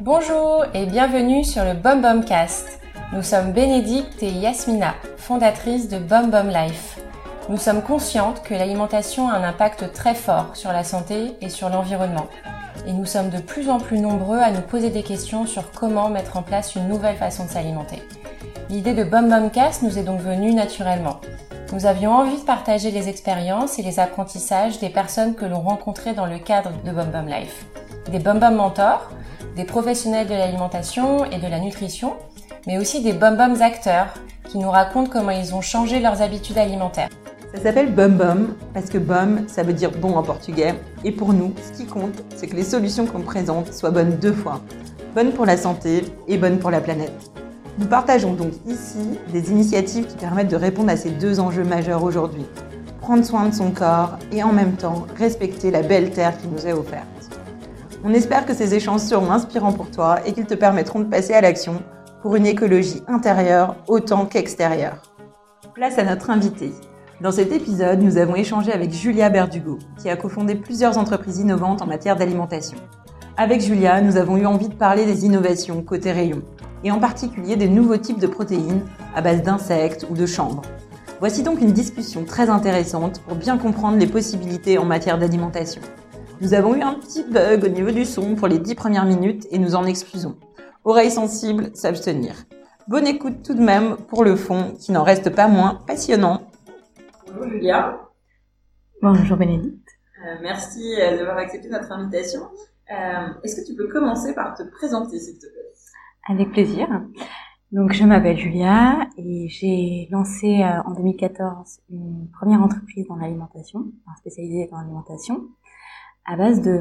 Bonjour et bienvenue sur le Bom Cast. Nous sommes Bénédicte et Yasmina, fondatrices de Bom Life. Nous sommes conscientes que l'alimentation a un impact très fort sur la santé et sur l'environnement. Et nous sommes de plus en plus nombreux à nous poser des questions sur comment mettre en place une nouvelle façon de s'alimenter. L'idée de Bom Cast nous est donc venue naturellement. Nous avions envie de partager les expériences et les apprentissages des personnes que l'on rencontrait dans le cadre de Bom Life. Des Bom mentors, des professionnels de l'alimentation et de la nutrition, mais aussi des Bom acteurs qui nous racontent comment ils ont changé leurs habitudes alimentaires. Ça s'appelle Bum Bum parce que Bum, ça veut dire bon en portugais. Et pour nous, ce qui compte, c'est que les solutions qu'on présente soient bonnes deux fois. Bonnes pour la santé et bonnes pour la planète. Nous partageons donc ici des initiatives qui permettent de répondre à ces deux enjeux majeurs aujourd'hui. Prendre soin de son corps et en même temps respecter la belle terre qui nous est offerte. On espère que ces échanges seront inspirants pour toi et qu'ils te permettront de passer à l'action pour une écologie intérieure autant qu'extérieure. Place à notre invité. Dans cet épisode, nous avons échangé avec Julia Berdugo, qui a cofondé plusieurs entreprises innovantes en matière d'alimentation. Avec Julia, nous avons eu envie de parler des innovations côté rayon, et en particulier des nouveaux types de protéines à base d'insectes ou de chanvre. Voici donc une discussion très intéressante pour bien comprendre les possibilités en matière d'alimentation. Nous avons eu un petit bug au niveau du son pour les dix premières minutes et nous en excusons. Oreilles sensibles, s'abstenir. Bonne écoute tout de même pour le fond qui n'en reste pas moins passionnant. Bonjour Julia. Bonjour Bénédicte. Euh, merci euh, d'avoir accepté notre invitation. Euh, Est-ce que tu peux commencer par te présenter s'il te plaît? Avec plaisir. Donc je m'appelle Julia et j'ai lancé euh, en 2014 une première entreprise dans l'alimentation, spécialisée dans l'alimentation à base de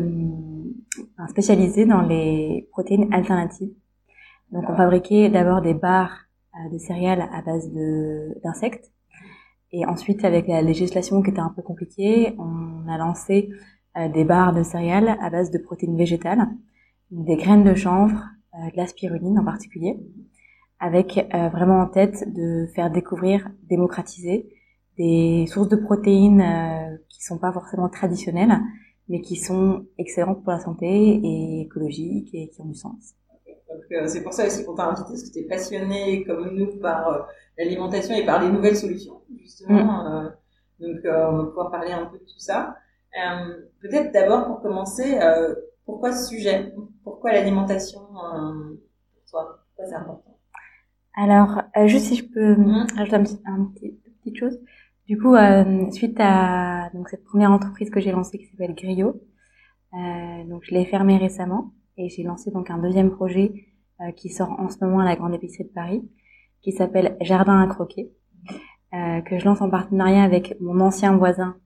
spécialisée dans les protéines alternatives. Donc on fabriquait d'abord des barres euh, de céréales à base d'insectes et ensuite avec la législation qui était un peu compliquée, on a lancé euh, des barres de céréales à base de protéines végétales, des graines de chanvre, de la spiruline en particulier, avec euh, vraiment en tête de faire découvrir, démocratiser des sources de protéines euh, qui sont pas forcément traditionnelles mais qui sont excellentes pour la santé et écologiques et qui ont du sens. Euh, c'est pour ça aussi qu'on t'a invité, parce que tu es passionné comme nous par euh, l'alimentation et par les nouvelles solutions, justement. Mm. Euh, donc euh, on va pouvoir parler un peu de tout ça. Euh, Peut-être d'abord pour commencer, euh, pourquoi ce sujet? Pourquoi l'alimentation euh, pour toi? Pourquoi c'est important? Alors, euh, juste si je peux Mhm. rajouter un petit, un petit, une petite chose. Du coup, euh, suite à donc cette première entreprise que j'ai lancée qui s'appelle Griot, euh, donc je l'ai fermée récemment et j'ai lancé donc un deuxième projet euh, qui sort en ce moment à la Grande Épicerie de Paris, qui s'appelle Jardin à croquer, euh, que je lance en partenariat avec mon ancien voisin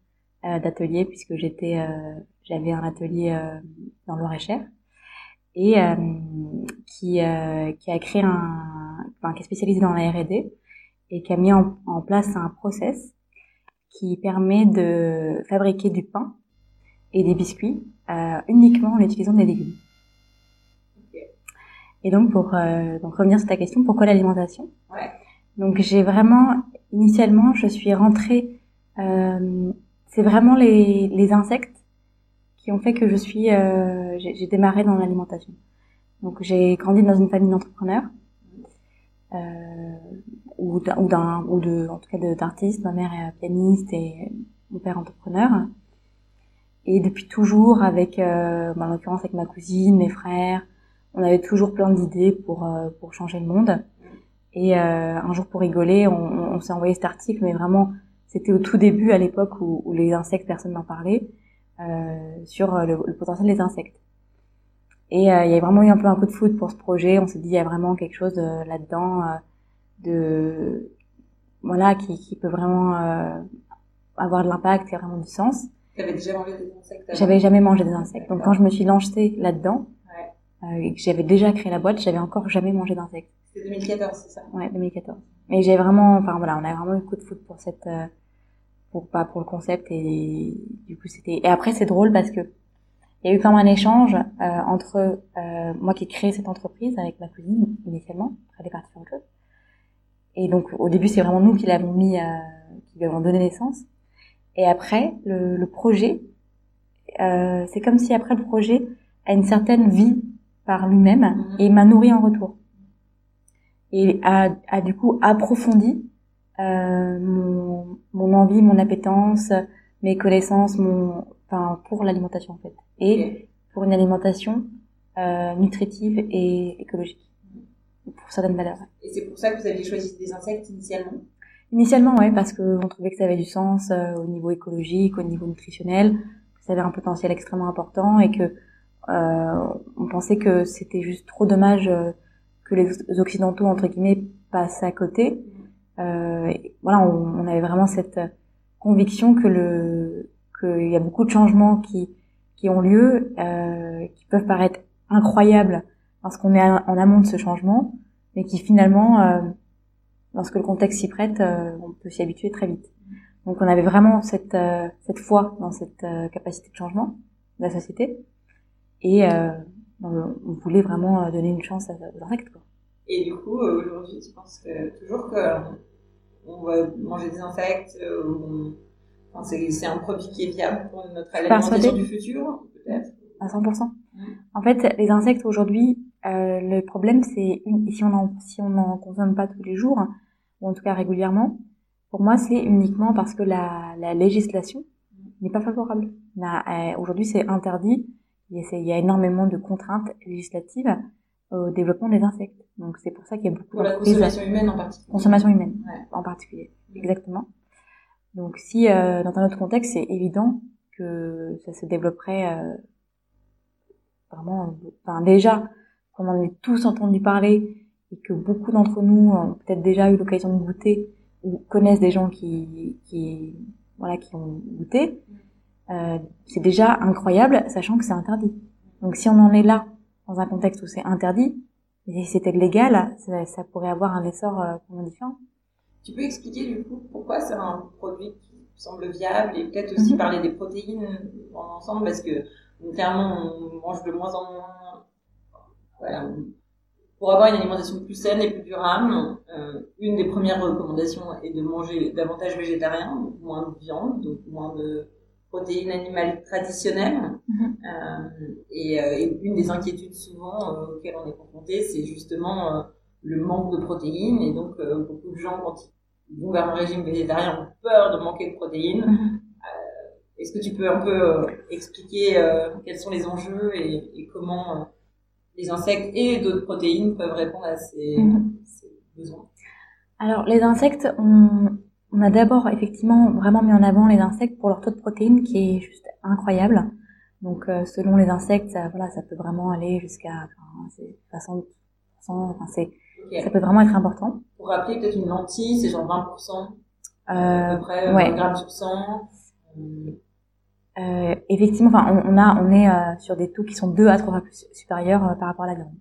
euh, d'atelier puisque j'étais, euh, j'avais un atelier euh, dans le cher et euh, qui euh, qui a créé un, enfin qui est spécialisé dans la R&D et qui a mis en, en place un process qui permet de fabriquer du pain et des biscuits euh, uniquement en utilisant des légumes. Et donc pour euh, donc revenir sur ta question, pourquoi l'alimentation? Ouais. Donc j'ai vraiment initialement je suis rentrée, euh, c'est vraiment les, les insectes qui ont fait que je suis euh, j'ai démarré dans l'alimentation. Donc j'ai grandi dans une famille d'entrepreneurs euh, ou d'un ou de en tout cas d'artistes. Ma mère est pianiste et mon père entrepreneur. Et depuis toujours avec euh, bah, en l'occurrence avec ma cousine, mes frères, on avait toujours plein d'idées pour euh, pour changer le monde. Et euh, un jour pour rigoler, on, on- s'est envoyé cet article, mais vraiment c'était au tout début à l'époque où, où les insectes personne n'en parlait sur euh, le, le potentiel des insectes. Et euh, il y a vraiment eu un peu un coup de foot pour ce projet. On s'est dit il y a vraiment quelque chose euh, là-dedans euh, de voilà qui, qui peut vraiment euh, avoir de l'impact et vraiment du sens. Tu avais déjà mangé des insectes J'avais jamais mangé des insectes. Donc quand je me suis lancée là-dedans Ouais. euh, et que j'avais déjà créé la boîte, j'avais encore jamais mangé d'insectes. C'était 2014, c'est ça? Ouais, 2014. Mais j'ai vraiment, enfin voilà, on a vraiment eu le coup de foot pour cette, euh, pour pas pour le concept et du coup c'était. Et après c'est drôle parce que il y a eu quand même un échange euh, entre euh, moi qui ai créé cette entreprise avec ma cousine initialement, après elle est partie faire autre chose. Et donc au début c'est vraiment nous qui l'avons mis, euh, qui lui avons donné naissance. Et après, le, le projet, c'est comme si après le projet a une certaine vie par lui-même Mhm. et m'a nourri en retour. Et a, a du coup approfondi mon, mon envie, mon appétence, mes connaissances, mon, enfin pour l'alimentation en fait, et pour une alimentation euh, nutritive et écologique, pour certaines valeurs. Et c'est pour ça que vous aviez choisi des insectes initialement? Initialement, ouais, parce que on trouvait que ça avait du sens euh, au niveau écologique, au niveau nutritionnel, que ça avait un potentiel extrêmement important et que euh, on pensait que c'était juste trop dommage euh, que les occidentaux entre guillemets passent à côté. Euh, voilà, on, on avait vraiment cette conviction que le qu'il y a beaucoup de changements qui qui ont lieu, euh, qui peuvent paraître incroyables parce qu'on est en amont de ce changement, mais qui finalement euh, lorsque le contexte s'y prête, euh, on peut s'y habituer très vite. Donc on avait vraiment cette, euh, cette foi dans cette euh, capacité de changement de la société et euh, on, voulait vraiment euh, donner une chance aux insectes. Et du coup, euh, aujourd'hui, tu penses que toujours que euh, on va manger des insectes, euh, ou on- enfin, c'est un produit qui est viable pour notre alimentation du futur, peut-être? À 100%. Mm. En fait, les insectes aujourd'hui, euh, le problème c'est une- si on en si on n'en consomme pas tous les jours ou en tout cas régulièrement, pour moi c'est uniquement parce que la, la législation n'est pas favorable. Euh, Aujourd'hui, c'est interdit. Il y a énormément de contraintes législatives au développement des insectes. Donc c'est pour ça qu'il y a beaucoup Pour la consommation humaine en particulier. consommation humaine Ouais. en particulier. Exactement. Donc si euh, dans un autre contexte, c'est évident que ça se développerait euh, vraiment, enfin déjà, qu'on en ait tous entendu parler et que beaucoup d'entre nous ont peut-être déjà eu l'occasion de goûter ou connaissent des gens qui, qui voilà, qui ont goûté, euh, c'est déjà incroyable, sachant que c'est interdit. Donc si on en est là dans un contexte où c'est interdit, et si c'était légal, ça, ça pourrait avoir un essor euh, complètement différent. Tu peux expliquer du coup pourquoi c'est un produit qui semble viable et peut-être aussi Mhm. parler des protéines en ensemble? Parce que clairement on mange de moins en moins. Voilà. Pour avoir une alimentation plus saine et plus durable, euh, une des premières recommandations est de manger davantage végétarien, moins de viande, donc moins de protéines animales traditionnelles. Euh, et, euh, et une des inquiétudes souvent euh, auxquelles on est confronté, c'est justement le manque de protéines. Et donc, beaucoup de gens, quand ils vont vers un régime végétarien, ont peur de manquer de protéines. Mhm. Est-ce que tu peux un peu expliquer quels sont les enjeux et, et comment les insectes et d'autres protéines peuvent répondre à ces, Mhm. ces besoins? Alors, les insectes, on, on a d'abord effectivement vraiment mis en avant les insectes pour leur taux de protéines qui est juste incroyable. Donc, euh, selon les insectes, ça, voilà, ça peut vraiment aller jusqu'à enfin, c'est 60%, enfin, c'est, Ok. ça peut vraiment être important. Pour rappeler, peut-être une lentille, c'est genre 20%, à Euh, peu près ouais. 20 grammes sur 100. Euh, euh, effectivement, enfin, on, on a, on est euh, sur des taux qui sont deux à trois fois plus supérieurs euh, par rapport à la viande.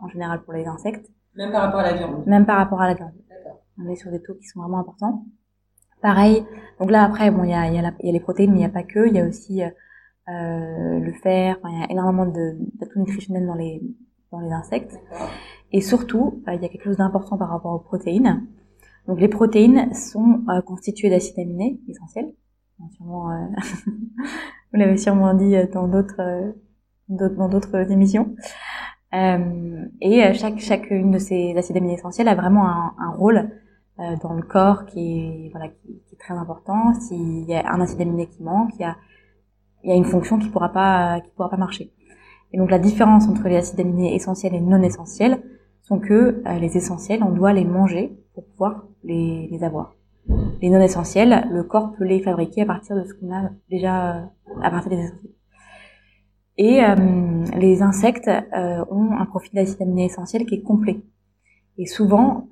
En général, pour les insectes, Même par rapport à la viande. même par rapport à la viande. On est sur des taux qui sont vraiment importants. Pareil, donc là après, bon, il y a, il y, a y a les protéines, mais il n'y a pas que, il y a aussi euh, le fer, il y a énormément d'atouts nutritionnels dans les, dans les insectes. Et surtout, euh, il y a quelque chose d'important par rapport aux protéines. Donc les protéines sont euh, constituées d'acides aminés essentiels. Sûrement, euh, vous l'avez sûrement dit dans d'autres dans d'autres émissions. Euh, et chaque chacune de ces acides aminés essentiels a vraiment un, un rôle euh, dans le corps qui est voilà qui, qui est très important. S'il y a un acide aminé qui manque, il y a il y a une fonction qui pourra pas qui pourra pas marcher. Et donc la différence entre les acides aminés essentiels et non essentiels sont que euh, les essentiels, on doit les manger pour pouvoir les, les avoir. Les non essentiels, le corps peut les fabriquer à partir de ce qu'on a déjà euh, à partir des essentiels. Et euh, les insectes euh, ont un profil d'acide aminé essentiel qui est complet. Et souvent,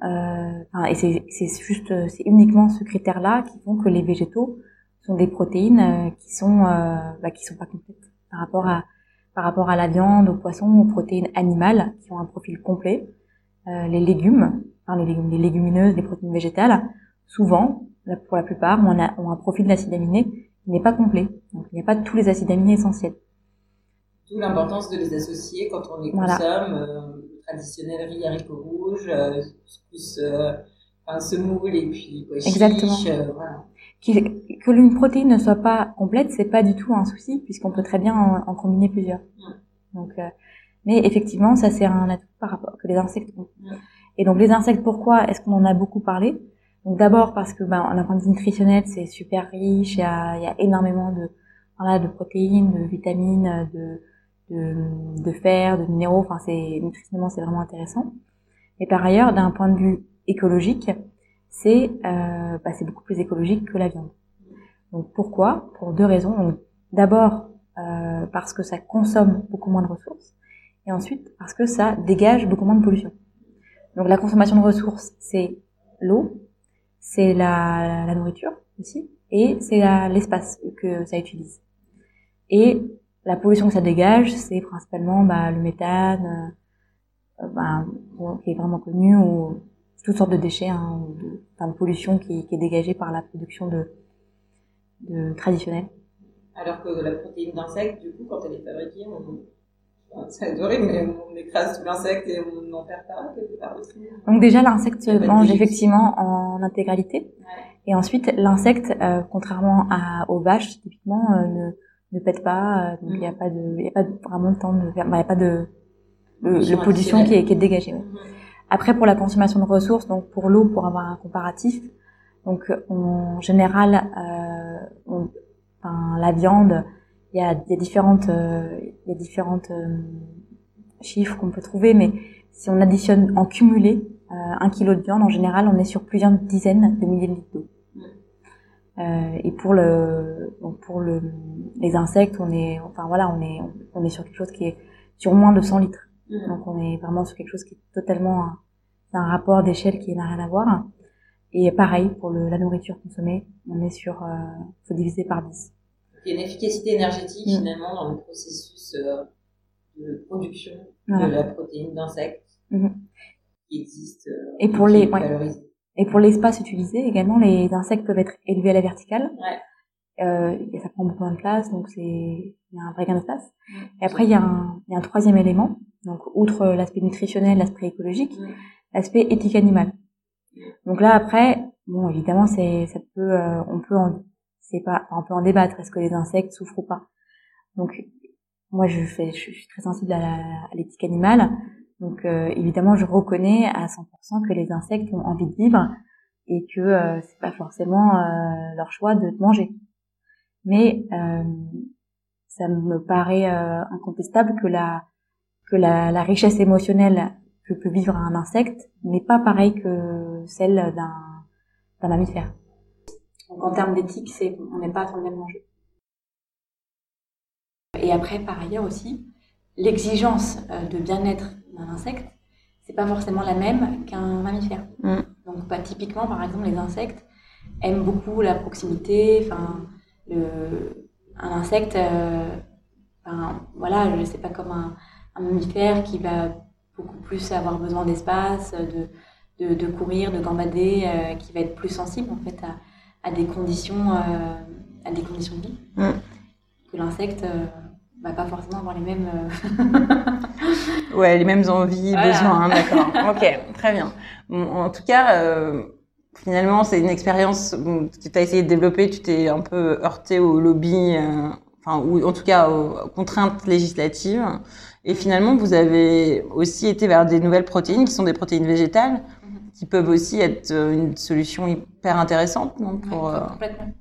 et c'est juste, c'est uniquement ce critère-là qui font que les végétaux sont des protéines euh, qui sont euh, bah, qui sont pas complètes par rapport à par rapport à la viande, aux poissons, aux protéines animales qui ont un profil complet. Euh, les légumes, enfin les légumes, les légumineuses, les protéines végétales, souvent, pour la plupart, ont un, ont un profil d'acide aminé qui n'est pas complet. Donc il n'y a pas tous les acides aminés essentiels. D'où l'importance de les associer quand on les Voilà. consomme. Euh, traditionnel riz haricots rouges, euh, plus euh, enfin, semoule et puis pois Exactement. voilà. Que une protéine ne soit pas complète, c'est pas du tout un souci puisqu'on peut très bien en, combiner plusieurs. Donc, euh, mais effectivement, ça c'est un atout par rapport que les insectes ont. Et donc les insectes, pourquoi est-ce qu'on en a beaucoup parlé? Donc d'abord parce que ben, d'un point de vue nutritionnel, c'est super riche, il y a, y a énormément de voilà, de protéines, de vitamines, de, de, de fer, de minéraux. Enfin, c'est nutritionnellement c'est vraiment intéressant. Et par ailleurs, d'un point de vue écologique, c'est euh, bah, beaucoup plus écologique que la viande. Donc pourquoi? Pour deux raisons. D'abord euh, parce que ça consomme beaucoup moins de ressources, et ensuite parce que ça dégage beaucoup moins de pollution. Donc la consommation de ressources, c'est l'eau, c'est la, nourriture aussi, et c'est l'espace que ça utilise. Et la pollution que ça dégage, c'est principalement bah, le méthane, euh, bah, qui est vraiment connu, ou toutes sortes de déchets, hein, de, enfin, de pollution qui, qui, est dégagée par la production de, de traditionnels. Alors que la protéine d'insecte, du coup, quand elle est fabriquée, on, c'est horrible, mais on écrase l'insecte et on n'en perd pas quelque part aussi. Donc déjà, l'insecte se mange effectivement en intégralité. Et ensuite, l'insecte, euh, contrairement à, aux vaches, typiquement, euh, ne, ne pète pas. Euh, donc il n'y a mm. pas de, y a pas vraiment de temps de, il n'y a pas de, de, pollution qui est, qui est dégagée. Ouais. Mm-hmm. Après, pour la consommation de ressources, donc pour l'eau, pour avoir un comparatif, donc en général, euh, on, enfin, la viande, il y a, y a différentes, euh, y a différentes euh, chiffres qu'on peut trouver, mais si on additionne en cumulé euh, un kilo de viande, en général, on est sur plusieurs dizaines de milliers de litres d'eau. Euh, et pour le, donc pour le, les insectes, on est, enfin voilà, on est, on est sur quelque chose qui est sur moins de 100 litres. Mm. Donc on est vraiment sur quelque chose qui est totalement un, un rapport d'échelle qui n'a rien à voir. Et pareil pour le, la nourriture consommée, on est sur euh, faut diviser par 10. Il y a une efficacité énergétique mm. finalement dans le processus euh, de production de la protéine d'insectes mm-hmm. qui existe. Euh, et pour les et pour l'espace utilisé également, les insectes peuvent être élevés à la verticale. Ouais. Euh, ça prend beaucoup de place, donc c'est il y a un vrai gain d'espace. Mm. Et après il y a un il y a un troisième élément, donc outre l'aspect nutritionnel, l'aspect écologique, l'aspect éthique animale. Donc là après, bon évidemment c'est ça peut euh, on peut en c'est pas on peut en débattre est-ce que les insectes souffrent ou pas. Donc moi je fais je suis très sensible à l'éthique animale. Donc euh, évidemment je reconnais à 100% que les insectes ont envie de vivre et que euh, c'est pas forcément leur choix de manger mais euh, ça me paraît euh, incontestable que la que la, la, richesse émotionnelle que peut vivre un insecte n'est pas pareille que celle d'un d'un mammifère. Donc en termes d'éthique, c'est on n'est pas sur le même enjeu. Et après, par ailleurs aussi, l'exigence euh, de bien-être d'un insecte, c'est pas forcément la même qu'un mammifère. Mm. Donc, pas typiquement, par exemple, les insectes aiment beaucoup la proximité, enfin, le, un insecte, euh, voilà, je sais pas comme un, un, mammifère qui va beaucoup plus avoir besoin d'espace, de, de, de, courir, de gambader, euh, qui va être plus sensible en fait à, à des conditions, euh, à des conditions de vie. Mm. Que l'insecte va pas forcément avoir les mêmes. ouais, les mêmes envies, besoins, hein, d'accord. ok, très bien. en tout cas, finalement, c'est une expérience que tu as essayé de développer, tu t'es un peu heurté au lobby, euh, enfin, ou en tout cas aux contraintes législatives. Et finalement, vous avez aussi été vers des nouvelles protéines qui sont des protéines végétales, qui peuvent aussi être euh, une solution hyper intéressante non, pour, euh, complètement.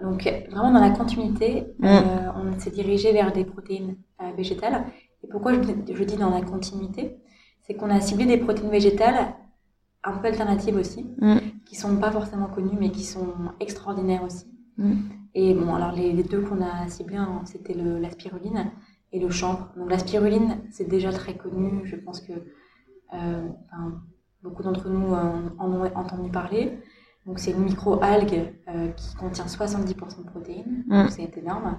Donc, vraiment dans la continuité, mm. on s'est dirigé vers des protéines végétales. Et pourquoi je, je dis dans la continuité C'est qu'on a ciblé des protéines végétales un peu alternatives aussi, mm. qui sont pas forcément connues, mais qui sont extraordinaires aussi. Mm. Et bon, alors les, les deux qu'on a ciblés, hein, c'était la spiruline et le chanvre. Donc la spiruline, c'est déjà très connu, je pense que euh, beaucoup d'entre nous en ont entendu parler. Donc c'est une micro-algue euh, qui contient 70% de protéines, mm. c'est énorme.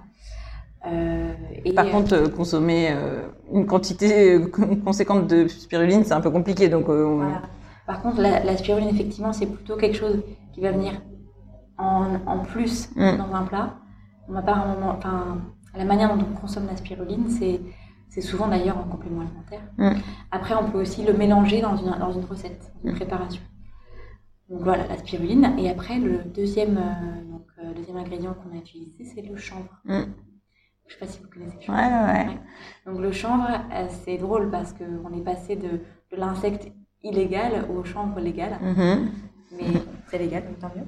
Euh, et Par contre, euh, consommer euh, une quantité conséquente de spiruline, c'est un peu compliqué. Donc, voilà. Par contre, la, spiruline, effectivement, c'est plutôt quelque chose qui va venir en, plus mm. dans un plat. On va pas un moment, enfin, la manière dont on consomme la spiruline, c'est c'est souvent d'ailleurs en complément alimentaire. Mm. Après, on peut aussi le mélanger dans une, dans une recette, une mm. préparation. Donc voilà, la spiruline. Et après, le deuxième, euh, donc, euh, deuxième ingrédient qu'on a utilisé, c'est le chanvre. Mm. Je sais pas si vous connaissez le chanvre. ouais, ouais. Ouais. Donc le chanvre, euh, c'est drôle parce qu'on est passé de, de l'insecte illégal au chanvre légal. Mhm. Mais c'est légal, donc tant mieux.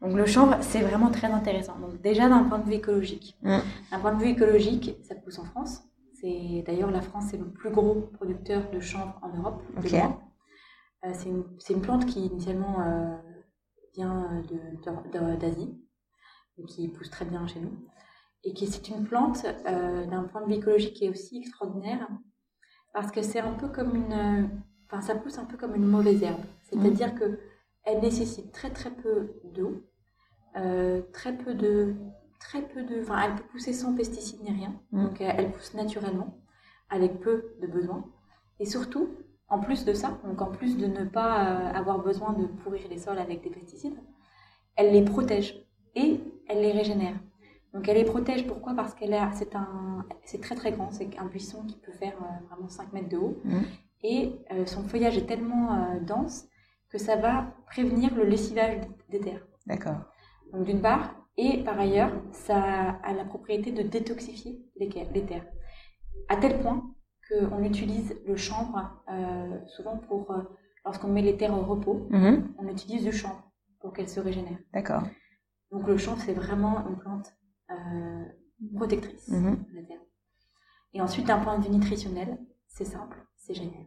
Donc le chanvre, c'est vraiment très intéressant. Donc déjà d'un point de vue écologique. Mm. D'un point de vue écologique, ça pousse en France. C'est d'ailleurs la France, c'est le plus gros producteur de chanvre en Europe. Euh, c'est une, plante qui initialement euh, vient de- d'Asie, qui pousse très bien chez nous. Et qui c'est une plante euh, d'un point de vue écologique qui est aussi extraordinaire parce que c'est un peu comme une, euh, enfin ça pousse un peu comme une mauvaise herbe. C'est-à-dire que elle nécessite très très peu d'eau, euh, très peu de, très peu de, enfin elle peut pousser sans pesticides ni rien. Mm. Donc elle pousse naturellement avec peu de besoins. Et surtout, en plus de ça, donc en plus de ne pas euh, avoir besoin de pourrir les sols avec des pesticides, elle les protège et elle les régénère. Donc elle les protège, pourquoi? Parce qu'elle a, c'est un, c'est très très grand, c'est un buisson qui peut faire euh, vraiment 5 mètres de haut. Mhm. Et euh, son feuillage est tellement euh, dense que ça va prévenir le lessivage des terres. D'accord. Donc d'une part, et par ailleurs, ça a la propriété de détoxifier les, terres. À tel point qu'on utilise le chanvre euh, souvent pour, euh, lorsqu'on met les terres au repos, Mhm. on utilise du chanvre pour qu'elles se régénèrent. D'accord. Donc le chanvre, c'est vraiment une plante euh, protectrice Mhm. de la terre. Et ensuite, d'un point de vue nutritionnel, c'est simple, c'est génial.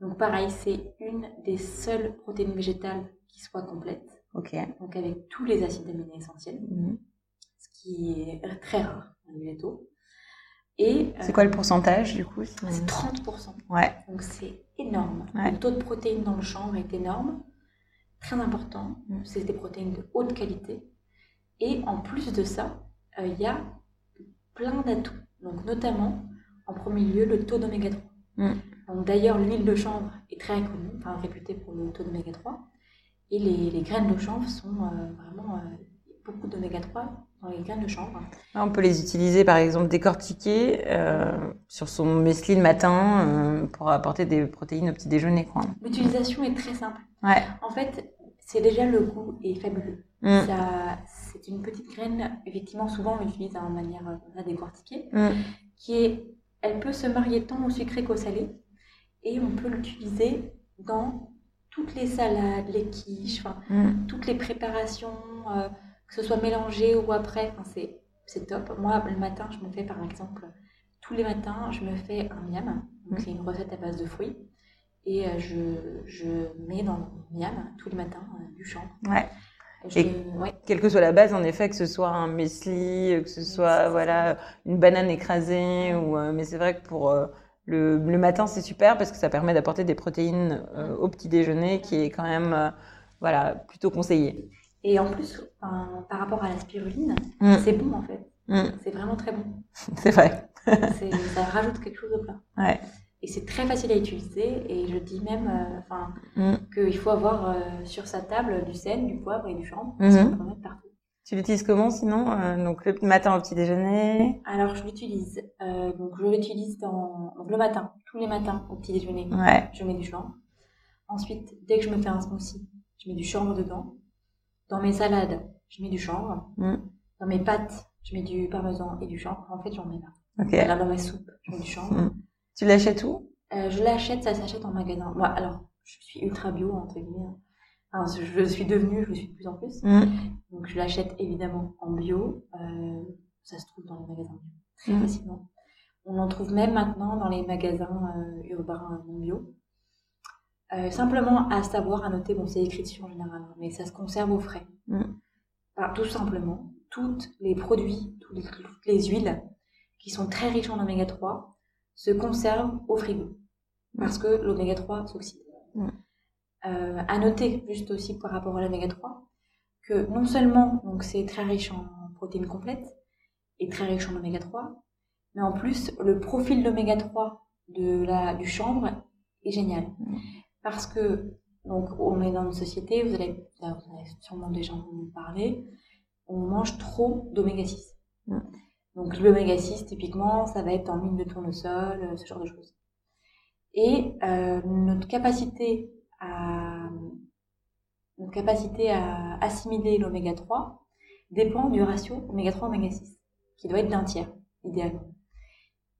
Donc pareil, c'est une des seules protéines végétales qui soit complète, Ok. donc avec tous les acides aminés essentiels, Mhm. ce qui est très rare dans les végétaux. Et C'est euh, quoi le pourcentage du coup c'est 30%. Ouais. Donc c'est énorme. Ouais. Le taux de protéines dans le chanvre est énorme, très important. Mm. C'est des protéines de haute qualité. Et en plus de ça, euh, il y a plein d'atouts. Donc notamment, en premier lieu, le taux d'oméga 3. Mm. D'ailleurs, l'huile de chanvre est très connue, enfin réputée pour le taux d'oméga 3. Et les, les graines de chanvre sont euh, vraiment euh, beaucoup d'oméga 3 dans les graines de chanvre. Là, on peut les utiliser par exemple décortiquées euh, sur son muesli le matin pour apporter des protéines au petit déjeuner. Quoi. L'utilisation est très simple. Ouais. En fait, c'est déjà le goût est fabuleux. Mm. Ça, c'est une petite graine, effectivement, souvent on l'utilise en manière décortiquée, Mm. qui est, elle peut se marier tant au sucré qu'au salé, et on peut l'utiliser dans toutes les salades, les quiches, Mm. toutes les préparations, euh, que ce soit mélangé ou après, c'est, c'est top. Moi, le matin, je me fais par exemple, tous les matins, je me fais un miam, donc Mm. c'est une recette à base de fruits, et euh, je, je mets dans le miam tous les matins euh, du. Ouais. Je- ouais. Quelle que soit la base, en effet, que ce soit un muesli, que ce soit voilà une banane écrasée, ou mais c'est vrai que pour le, le matin, c'est super parce que ça permet d'apporter des protéines euh, au petit déjeuner, qui est quand même euh, voilà plutôt conseillé. Et en plus, enfin, par rapport à la spiruline, Mm. c'est bon en fait. Mm. C'est vraiment très bon. C'est vrai. Ça rajoute quelque chose au plat. Ouais. Et c'est très facile à utiliser. Et je dis même euh, Mm. qu'il faut avoir euh, sur sa table du sel, du poivre et du chanvre. Mhm. Ça, on peut en mettre partout. Tu l'utilises comment sinon Euh, Donc le matin au petit déjeuner? Alors je l'utilise. euh, donc je l'utilise dans donc, le matin, tous les matins au petit déjeuner. Ouais. Je mets du chanvre. Ensuite, dès que je me fais un smoothie, je mets du chanvre dedans. Dans mes salades, je mets du chanvre. Mm. Dans mes pâtes, je mets du parmesan et du chanvre. En fait, j'en mets pas. Ok. Là, dans mes soupes, je mets du chanvre. Mm. Tu l'achètes où? Euh, je l'achète, ça s'achète en magasin. Moi, alors, je suis ultra bio, entre guillemets. Enfin, je suis devenue, je le suis de plus en plus. Mm. Donc, je l'achète évidemment en bio. Euh, ça se trouve dans les magasins bio, très Mm. facilement. On en trouve même maintenant dans les magasins euh, urbains non bio. Euh, simplement à savoir, à noter, bon, c'est écrit dessus en général, hein, mais ça se conserve au frais. Mm. Enfin, tout simplement, tous les produits, toutes les, toutes les huiles qui sont très riches en oméga 3 se conservent au frigo parce que l'oméga 3 s'oxyde. Euh, à noter, juste aussi par rapport à l'oméga 3, que non seulement donc c'est très riche en protéines complètes et très riche en oméga 3, mais en plus le profil d'oméga 3 de la, du chanvre est génial. Parce que donc on est dans une société, vous allez, vous avez sûrement déjà entendu parler, on mange trop d'oméga 6. Mm. Donc l'oméga 6 typiquement, ça va être en mine de tournesol, euh, ce genre de choses. Et euh, notre capacité à notre capacité à assimiler l'oméga 3 dépend du ratio oméga 3 oméga 6, qui doit être d'un tiers, idéalement.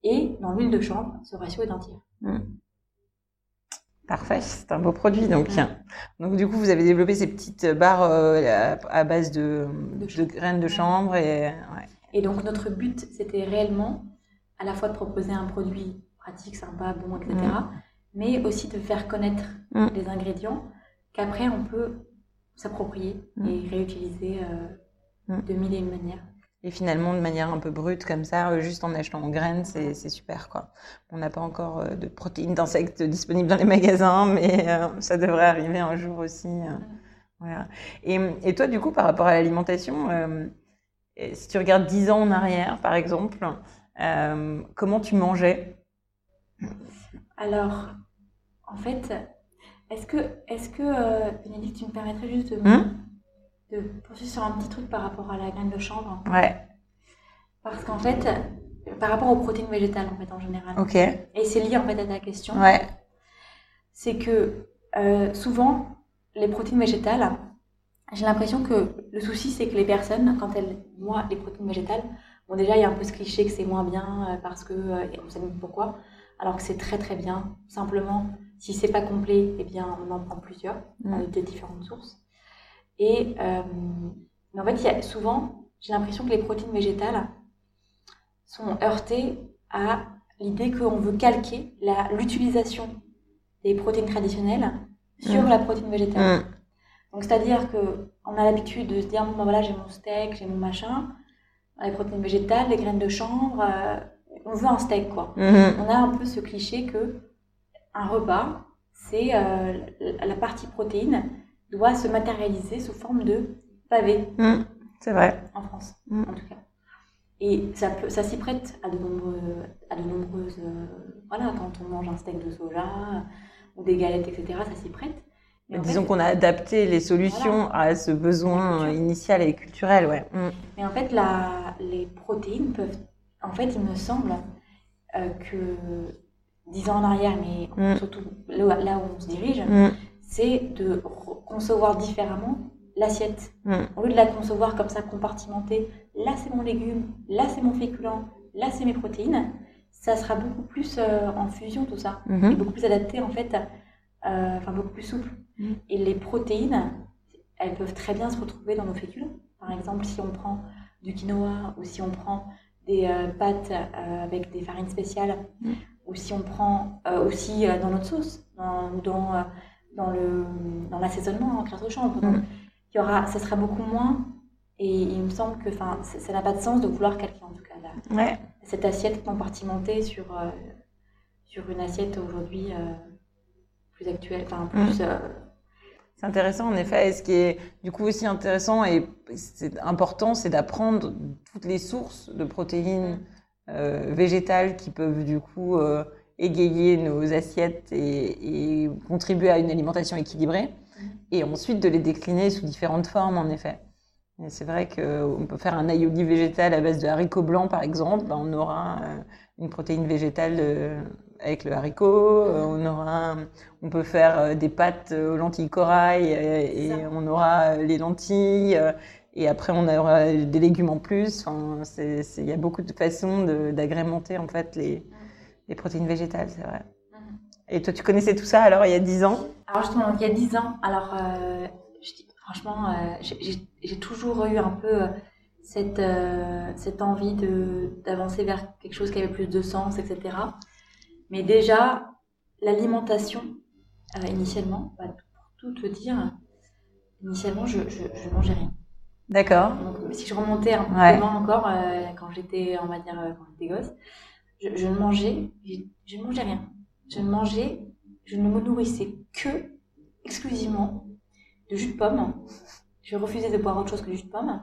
Et dans l'huile de chanvre, ce ratio est d'un tiers. Mm. Parfait, c'est un beau produit. Donc, donc du coup, vous avez développé ces petites barres euh, à, base de, de, graines de chanvre. Et, et donc, notre but, c'était réellement à la fois de proposer un produit pratique, sympa, bon, etc.. mais aussi de faire connaître mm. des ingrédients qu'après, on peut s'approprier et réutiliser euh, de mille et une manières. Et finalement, de manière un peu brute comme ça, euh, juste en achetant en graines, c'est super quoi. On n'a pas encore euh, de protéines d'insectes disponibles dans les magasins, mais euh, ça devrait arriver un jour aussi. Voilà. Et, et, toi, du coup, par rapport à l'alimentation, si tu regardes 10 ans en arrière, par exemple, comment tu mangeais? Alors, en fait, est-ce que, est-ce que Bénédicte, tu me permettrais juste de, hum de poursuivre sur un petit truc par rapport à la graine de chanvre? Ouais. Parce qu'en fait, par rapport aux protéines végétales en fait en général. Ok. Et c'est lié en fait à ta question. Ouais. C'est que euh, souvent les protéines végétales, j'ai l'impression que le souci c'est que les personnes quand elles voient les protéines végétales, bon déjà il y a un peu ce cliché que c'est moins bien euh, parce que euh, on sait même pourquoi, alors que c'est très très bien. Simplement, si c'est pas complet, eh bien on en prend plusieurs mm. de différentes sources. Et euh, en fait, il y a souvent, j'ai l'impression que les protéines végétales sont heurtées à l'idée qu'on veut calquer l'utilisation des protéines traditionnelles sur mm. la protéine végétale. Mm. Donc, c'est-à-dire qu'on a l'habitude de se dire, bon, ben voilà, j'ai mon steak, j'ai mon machin, les protéines végétales, les graines de chanvre, euh, on veut un steak, quoi. Mm-hmm. On a un peu ce cliché que un repas, c'est euh, la partie protéine doit se matérialiser sous forme de pavé. Mmh, c'est vrai. En France, mmh. en tout cas. Et ça, peut, ça s'y prête à de, nombreux, à de nombreuses. Euh, voilà, quand on mange un steak de soja ou des galettes, etc., ça s'y prête. Mais disons qu'on a adapté les solutions à ce besoin initial et culturel, ouais. Mmh. Mais en fait, la, les protéines peuvent. En fait, il me semble euh, que dix ans en arrière, mais surtout là où on se dirige, c'est de concevoir différemment l'assiette. Mm. Au lieu de la concevoir comme ça compartimentée, là c'est mon légume, là c'est mon féculent, là c'est mes protéines, ça sera beaucoup plus euh, en fusion tout ça, mm-hmm. et beaucoup plus adapté en fait, euh, enfin beaucoup plus souple. Mm. Et les protéines, elles peuvent très bien se retrouver dans nos féculents. Par exemple, si on prend du quinoa ou si on prend des euh, pâtes avec des farines spéciales, mm. Ou si on prend aussi dans notre sauce, dans, dans dans le dans l'assaisonnement en classe de chambre. Donc, mm. il y aura, ça sera beaucoup moins. Et il me semble que, enfin, ça n'a pas de sens de vouloir calquer en tout cas cette assiette compartimentée sur euh, sur une assiette aujourd'hui euh, plus actuelle, enfin plus. Mm. Euh, c'est intéressant en effet. Et ce qui est du coup aussi intéressant et c'est important, c'est d'apprendre toutes les sources de protéines végétales qui peuvent du coup égayer nos assiettes et, contribuer à une alimentation équilibrée, mm. et ensuite de les décliner sous différentes formes, en effet. Et c'est vrai qu'on peut faire un aioli végétal à base de haricots blancs, par exemple. Ben, on aura euh, une protéine végétale euh, avec le haricot. Euh, on aura, on peut faire des pâtes aux lentilles corail et, on aura les lentilles. Et après, on aura des légumes en plus. Enfin, il y a beaucoup de façons d'agrémenter en fait les, les protéines végétales, c'est vrai. Mhm. Et toi, tu connaissais tout ça alors il y a 10 ans? Alors justement, il y a 10 ans, alors euh, franchement, euh, j'ai toujours eu un peu euh, cette, envie d'avancer vers quelque chose qui avait plus de sens, etc. Mais déjà, l'alimentation, initialement, bah, pour tout te dire, initialement, je, je, mangeais rien. D'accord. Donc, si je remontais un peu loin encore, quand j'étais, on va dire, quand j'étais gosse, je, ne mangeais, je, ne mangeais rien. Je ne mangeais, je ne me nourrissais que exclusivement de jus de pomme. Je refusais de boire autre chose que du jus de pomme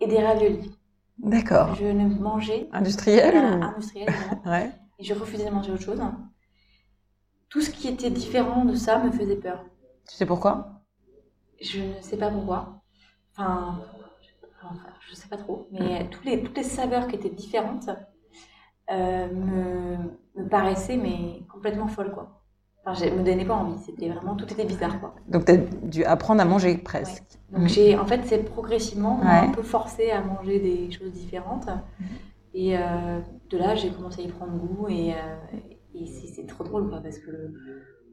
et des raviolis. D'accord. Je ne mangeais industriel. Industriel. ouais. Et je refusais de manger autre chose. Tout ce qui était différent de ça me faisait peur. Tu sais pourquoi? Je ne sais pas pourquoi. Enfin, je sais pas trop. Mais toutes les, toutes les saveurs qui étaient différentes euh, me, me, paraissait mais complètement folle quoi. Enfin, je me donnais pas envie. C'était vraiment, tout était bizarre, quoi. Donc, tu as dû apprendre à manger presque. Donc, Mm. j'ai, en fait, c'est progressivement, on Ouais. un peu forcé à manger des choses différentes. Mhm. Et euh, de là, j'ai commencé à y prendre goût. Et, euh, et c'est, trop drôle, quoi, parce que le,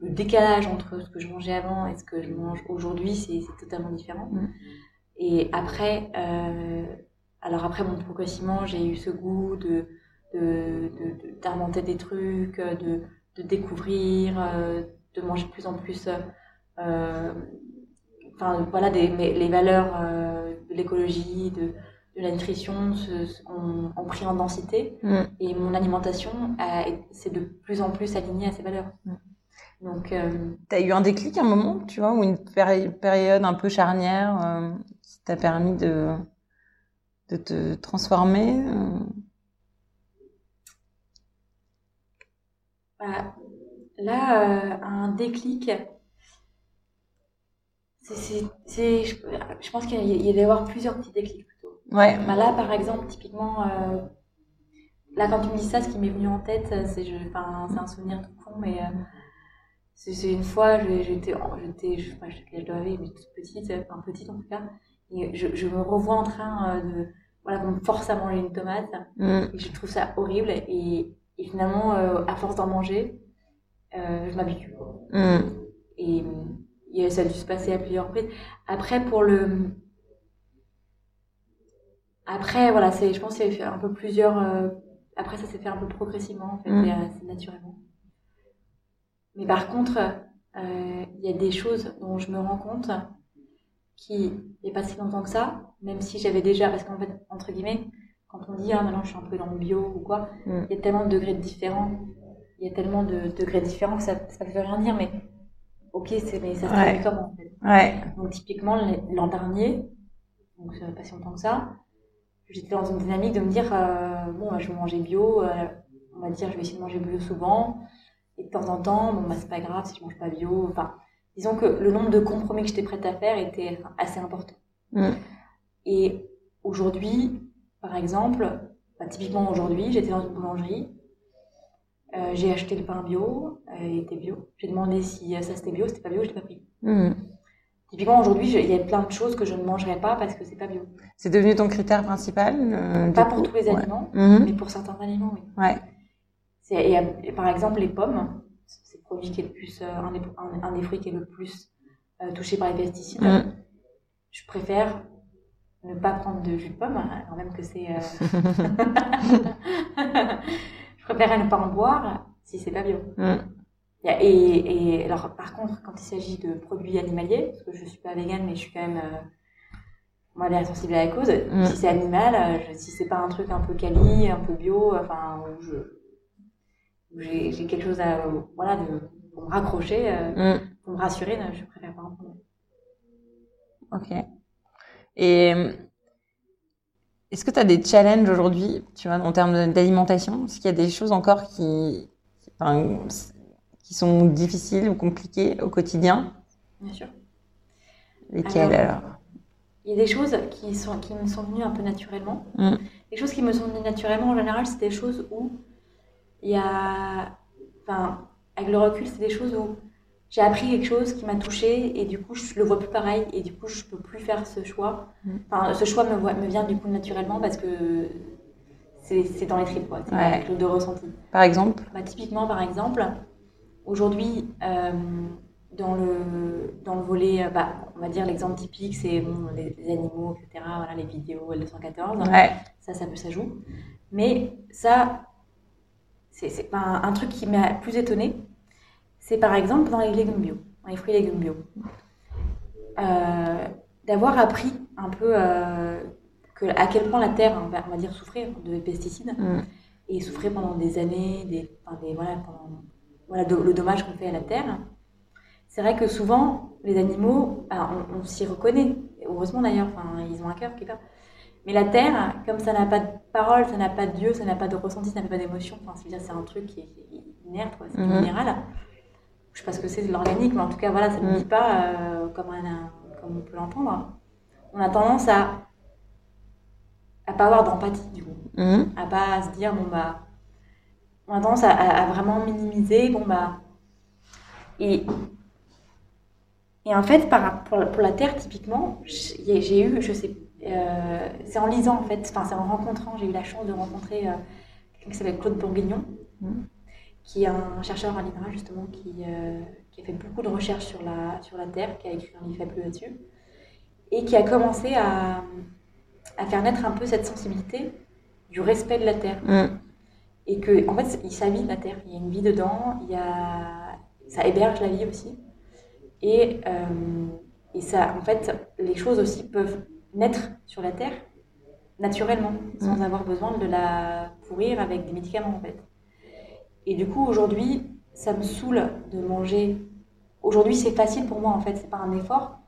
le décalage entre ce que je mangeais avant et ce que je mange aujourd'hui, c'est, totalement différent. Mhm. Et après, euh, alors après, bon, progressivement, j'ai eu ce goût de, de, de, de- d'inventer des trucs, de, de découvrir, euh, de manger de plus en plus, euh, enfin voilà, des, mais les valeurs euh, de l'écologie, de, de la nutrition se, se- ont, ont pris en densité Mm. et mon alimentation c'est de plus en plus alignée à ces valeurs. Mm. Donc, euh, Tu as eu un déclic un moment, tu vois, ou une péri- période un peu charnière t'a permis de, de te transformer euh? Bah, là, euh, un déclic, c'est, c'est, c'est- je, je pense qu'il y y a avoir plusieurs petits déclics plutôt. Ouais. Bah là, par exemple, typiquement, euh, là, quand tu me dis ça, ce qui m'est venu en tête, c'est, je, un souvenir tout con, mais euh, c'est, une fois, je- j'étais, je sais pas, je âge je devais, mais toute petite, enfin petite en tout cas, et je, je me revois en train euh, de, voilà, qu'on me force à manger une tomate, Mm. et je trouve ça horrible, et, et finalement, euh, à force d'en manger, euh, je m'habitue. Mm. Et, et ça a dû se passer à plusieurs reprises. Après, pour le. Après, voilà, je pense que c'est un peu plusieurs. euh, Après, ça s'est fait un peu progressivement, en fait, Mm. et assez naturellement. Mais par contre, il y a des choses dont je me rends compte qui, a pas si longtemps que ça, même si j'avais déjà. Parce qu'en fait, entre guillemets, quand on dit, ah, maintenant je suis un peu dans le bio ou quoi, Mm. il y a tellement de degrés différents. Il y a tellement de degrés différents que ça ne veut rien dire, mais ok, c'est, mais ça se Ouais. comment en fait Ouais. donc typiquement l'an dernier, donc ça pas si longtemps que ça, j'étais dans une dynamique de me dire euh, bon bah, je vais manger bio, euh, on va dire je vais essayer de manger bio souvent et de temps en temps bon bah c'est pas grave si je mange pas bio. Enfin disons que le nombre de compromis que j'étais prête à faire était assez important. Mm. Et aujourd'hui, par exemple, bah, typiquement aujourd'hui, j'étais dans une boulangerie. euh, j'ai acheté le pain bio, euh, il était bio. J'ai demandé si euh, ça c'était bio, c'était pas bio, je l'ai pas pris. Mm. Typiquement, aujourd'hui, il y a plein de choses que je ne mangerai pas parce que c'est pas bio. C'est devenu ton critère principal euh, Pas coup? pour tous les Ouais. aliments, Mhm. mais pour certains aliments, oui. Ouais. Et par exemple, les pommes, c'est le produit qui est le plus, euh, un, des, un, un des fruits qui est le plus euh, touché par les pesticides. Mm. Je préfère ne pas prendre de jus de pomme, alors même que c'est. euh, je préfère ne pas en boire si c'est pas bio. Mm. Et, et alors, par contre, quand il s'agit de produits animaliers, parce que je suis pas végane, mais je suis quand même euh, moi, est sensible à la cause. Mm. Si c'est animal, je- si c'est pas un truc un peu quali, un peu bio, enfin, je j'ai quelque chose à euh, voilà de pour me raccrocher, euh, Mm. pour me rassurer, non, je préfère pas en prendre. Ok. Et euh, est-ce que tu as des challenges aujourd'hui, tu vois, en termes d'alimentation? Est-ce qu'il y a des choses encore qui, qui- enfin, qui sont difficiles ou compliquées au quotidien? Bien sûr. Lesquelles Alors, alors? Il y a des choses qui sont qui me sont venues un peu naturellement. Mm. Les choses qui me sont venues naturellement en général, c'est des choses où il y a, enfin, avec le recul, c'est des choses où j'ai appris quelque chose qui m'a touchée et du coup je le vois plus pareil et du coup je peux plus faire ce choix. Mm. Enfin, ce choix me, voit- me vient du coup naturellement parce que c'est dans les tripes quoi. C'est Ouais. quelque chose de ressenti. Par exemple? Bah, typiquement, par exemple, aujourd'hui, euh, dans, le, dans le volet, euh, bah, on va dire l'exemple typique, c'est bon, les, les animaux, etc., voilà, les vidéos L214, Ouais. ça, ça peut, ça joue. Mais ça, c'est un, un truc qui m'a plus étonnée. C'est par exemple dans les légumes bio, dans les fruits et légumes bio. Euh, D'avoir appris un peu euh, que, à quel point la terre, on va, on va dire, souffrait de pesticides Mm. et souffrait pendant des années, des, enfin, des- voilà, pendant, voilà do- le dommage qu'on fait à la terre. C'est vrai que souvent, les animaux, bah, on, on s'y reconnaît. Heureusement d'ailleurs, ils ont un cœur quelque part. Mais la terre, comme ça n'a pas de parole, ça n'a pas de Dieu, ça n'a pas de ressenti, ça n'a pas d'émotion. Enfin, c'est un truc qui est, qui est inerte. C'est Mhm. minéral. Je sais pas ce que c'est de l'organique, mais en tout cas, voilà, ça ne Mhm. dit pas euh, comme, un- comme on peut l'entendre. On a tendance à à pas avoir d'empathie du coup Mm. à pas se dire bon bah on a tendance à, vraiment minimiser bon bah Et, et en fait, par, pour, pour la Terre, typiquement, j'ai j'ai eu, je sais, euh, c'est en lisant en fait, enfin c'est en rencontrant, j'ai eu la chance de rencontrer euh, quelqu'un qui s'appelle Claude Bourguignon, Mhm. qui est un chercheur à l'INRA justement, qui, euh, qui a fait beaucoup de recherches sur la, sur la Terre, qui a écrit un livre fabuleux là-dessus, et qui a commencé à, à faire naître un peu cette sensibilité du respect de la Terre. Mm. Et que, en fait, il s'habille la Terre, il y a une vie dedans, il y a... ça héberge la vie aussi. Et, euh, et ça, en fait, les choses aussi peuvent naître sur la Terre naturellement, sans Mm. avoir besoin de la pourrir avec des médicaments, en fait. Et du coup, aujourd'hui, ça me saoule de manger. Aujourd'hui, c'est facile pour moi, en fait, c'est pas un effort.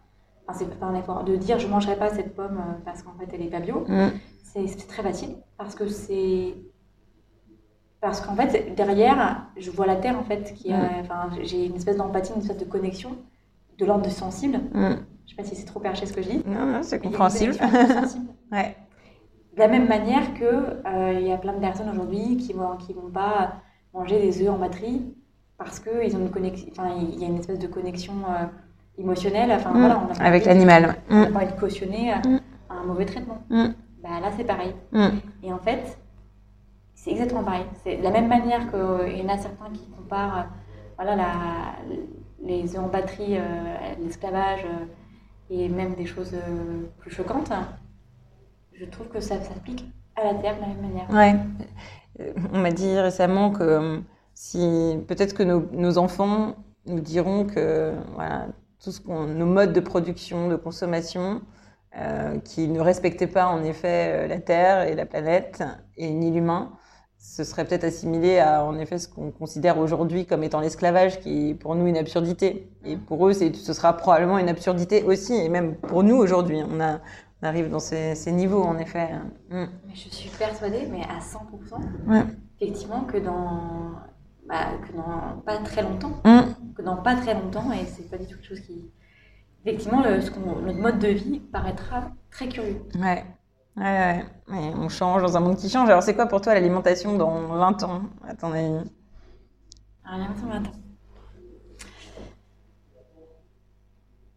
Enfin, c'est pas un effort de dire je mangerai pas cette pomme euh, parce qu'en fait, elle est pas bio. Mm. C'est très facile parce que c'est. Parce qu'en fait, derrière, je vois la terre, en fait, qui a. Mm. Enfin, j'ai une espèce d'empathie, une espèce de connexion de l'ordre de sensible. Je sais pas si c'est trop perché ce que je dis. Non, non, c'est compréhensible. ouais. De la même manière que euh, il y a plein de personnes aujourd'hui qui vont qui vont pas manger des œufs en batterie parce que ils ont une connexion, enfin il y a une espèce de connexion euh, émotionnelle. Enfin Mm. voilà, on a pas Avec l'animal. On n'a Mm. pas envie de cautionner euh, Mm. un mauvais traitement. Mm. Bah là c'est pareil. Et en fait, c'est exactement pareil. C'est de la même manière qu'il y en a certains qui comparent voilà, la, les œufs en batterie, euh, l'esclavage euh, et même des choses euh, plus choquantes. Je trouve que ça s'applique à la Terre de la même manière. Ouais. Euh, On m'a dit récemment que euh, si peut-être que nos, enfants nous diront que voilà, tout ce qu'on, nos modes de production, de consommation, qui ne respectaient pas en effet la Terre et la planète et ni l'humain, ce serait peut-être assimilé à en effet ce qu'on considère aujourd'hui comme étant l'esclavage, qui est pour nous une absurdité. Et pour eux, ce sera probablement une absurdité aussi, et même pour nous aujourd'hui, on, arrive dans ces, ces niveaux en effet. Mm. Mais je suis persuadée, mais à 100%, Ouais. effectivement, que dans, bah, que dans pas très longtemps, Mm. que dans pas très longtemps, et c'est pas du tout quelque chose qui. Effectivement, le, ce notre mode de vie paraîtra très curieux. Ouais. Ouais, ouais. Ouais, on change dans un monde qui change. Alors, c'est quoi pour toi l'alimentation dans 20 ans, à ton avis? Alors, attends, attends.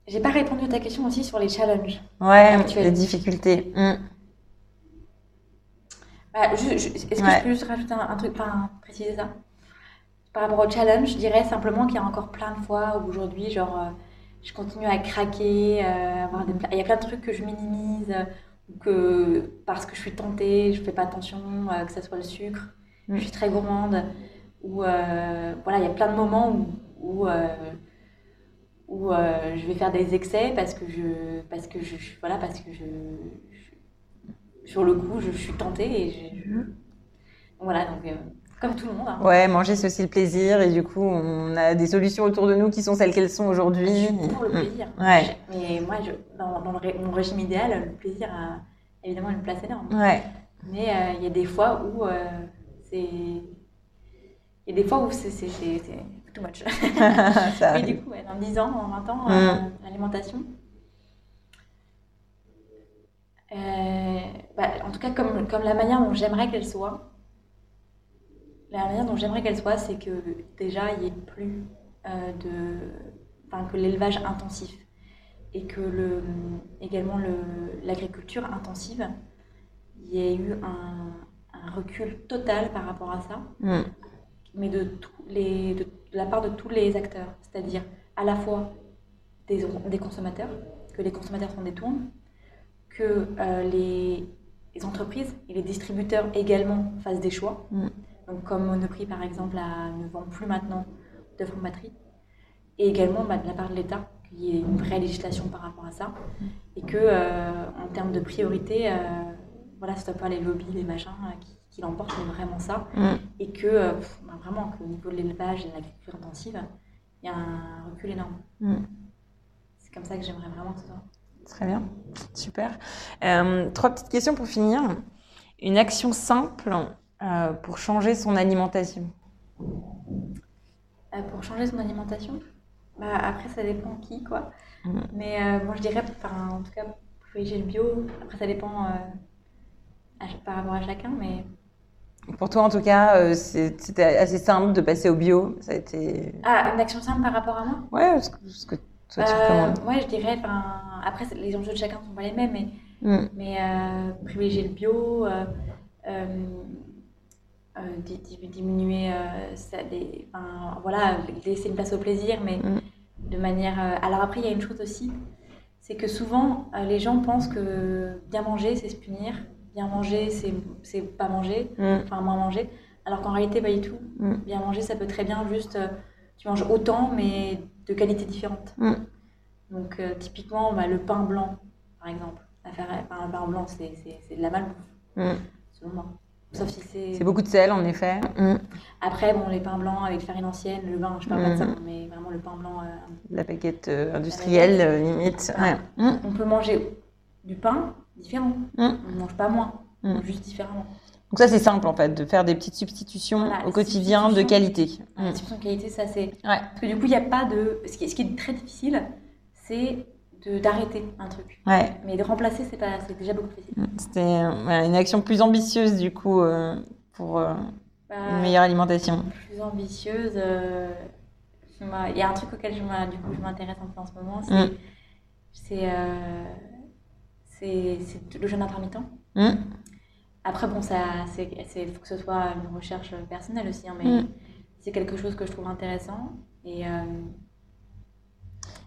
J'ai pas répondu à ta question aussi sur les challenges. Ouais, Actuel. les difficultés. Mm. Bah, Est-ce que Ouais. je peux juste rajouter un, un truc, enfin, préciser ça? Par rapport au challenge, je dirais simplement qu'il y a encore plein de fois où aujourd'hui, genre, euh, je continue à craquer, euh, avoir des pla- il y a plein de trucs que je minimise, euh, que parce que je suis tentée, je fais pas attention, euh, que ça soit le sucre, Mm. je suis très gourmande, ou euh, voilà, il y a plein de moments où, où, euh, où, euh, je vais faire des excès parce que je, parce que je, voilà, parce que je, je- sur le coup, je, suis tentée et je, je- voilà, donc comme tout le monde. hein. Ouais, manger, c'est aussi le plaisir. Et du coup, on a des solutions autour de nous qui sont celles qu'elles sont aujourd'hui. Pour le Mm. plaisir. Ouais. Mais moi, je, dans, dans le ré- mon régime idéal, le plaisir a évidemment une place énorme. Ouais. Mais euh, il y a des fois où euh, c'est. Il y a des fois où c'est too much. Mais du coup, ouais, dans 10 ans, dans 20 ans, Mm. euh, l'alimentation. euh, bah, en tout cas, comme, comme la manière dont j'aimerais qu'elle soit, la manière dont j'aimerais qu'elle soit, c'est que déjà, il n'y ait plus euh, de. Enfin, que l'élevage intensif et que le, également le- l'agriculture intensive, il y ait eu un, un recul total par rapport à ça Mm. mais de, tous les, de, de la part de tous les acteurs, c'est-à-dire à la fois des, des consommateurs, que les consommateurs s'en détournent, que euh, les, les entreprises et les distributeurs également fassent des choix. Mm. Donc comme Monoprix par exemple a- ne vend plus maintenant d'œufs en batterie, et également bah, de la part de l'État, qu'il y ait une vraie législation par rapport à ça, et que euh, en termes de priorité, euh, voilà, ce soit pas les lobbies, les machins euh, qui, qui l'emportent, mais vraiment ça Mm. et que pff, bah, vraiment qu'au niveau de l'élevage et de l'agriculture intensive, il y a un recul énorme. Mm. C'est comme ça que j'aimerais vraiment que ce soit. Très bien. Super. Euh, trois petites questions pour finir. Une action simple euh, pour changer son alimentation. Euh, pour changer son alimentation, bah, après ça dépend qui quoi. Mhm. Mais euh, moi je dirais, enfin en tout cas privilégier le bio. Après ça dépend euh, à par rapport à chacun, mais Pour toi, en tout cas, euh, c'était assez simple de passer au bio. Ça a été. Ah, une action simple par rapport à moi? Ouais, ce que, ce que toi tu Euh, recommandes. Ouais, je dirais, enfin, après, les enjeux de chacun sont pas les mêmes, mais, Mm. mais euh, privilégier le bio, euh, euh, euh, di- di- diminuer, euh, ça, des, enfin, voilà, laisser une place au plaisir, mais Mm. de manière. euh, alors après, il y a une chose aussi, c'est que souvent, euh, les gens pensent que bien manger, c'est se punir, bien manger, c'est c'est pas manger, Mm. enfin moins manger, alors qu'en réalité, pas du tout. Mm. Bien manger, ça peut très bien juste, euh, tu manges autant, mais de qualité différente. Donc, euh, typiquement, bah, le pain blanc, par exemple. À faire, enfin, le pain blanc, c'est de la malbouffe, selon moi. Sauf si c'est. C'est beaucoup de sel, en effet. Mm. Après, bon, les pains blancs avec farine ancienne, le vin, je parle pas de ça, Mm. mais vraiment le pain blanc. euh, La baguette euh, industrielle, euh, limite. Ouais. Mm. on peut manger du pain différent. On ne mange pas moins, juste différemment. Donc ça, c'est simple, en fait, de faire des petites substitutions Voilà, au quotidien de qualité. La Mm. restitution de qualité, ça c'est. Ouais. Parce que du coup, il n'y a pas de. Ce qui, ce qui est très difficile, c'est d'arrêter un truc. Ouais. Mais de remplacer, c'est pas, c'est déjà beaucoup plus facile. Mm. C'était euh, une action plus ambitieuse, du coup, euh, pour euh, Bah, une meilleure alimentation. plus ambitieuse. Il y a un truc auquel je m'a- du coup, je m'intéresse un peu en ce moment, c'est Mm. c'est le jeûne intermittent. Mm. Après, bon, ça, c'est, faut que ce soit une recherche personnelle aussi, hein, mais Mm. c'est quelque chose que je trouve intéressant et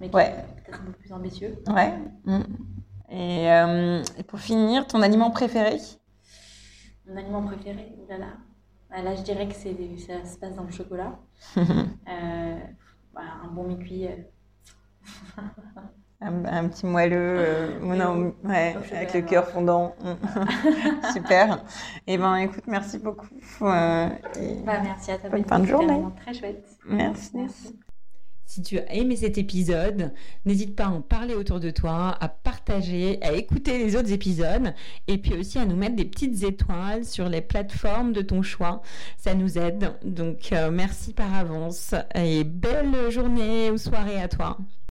mais qui Ouais. est peut-être un peu plus ambitieux. Ouais. Mm. Et, euh, et pour finir, ton aliment préféré? Mon aliment préféré, oh là là. Bah, là, je dirais que c'est, ça se passe dans le chocolat. Euh, voilà, un bon mi-cuit. euh, un, un petit moelleux, non, ouais, avec le cœur fondant. Mm. Super. Et ben, écoute, merci beaucoup. Et Bah, merci à toi. Bonne fin de journée. Très chouette. merci. Merci. Si tu as aimé cet épisode, n'hésite pas à en parler autour de toi, à partager, à écouter les autres épisodes et puis aussi à nous mettre des petites étoiles sur les plateformes de ton choix. Ça nous aide. Donc euh, merci par avance et belle journée ou soirée à toi.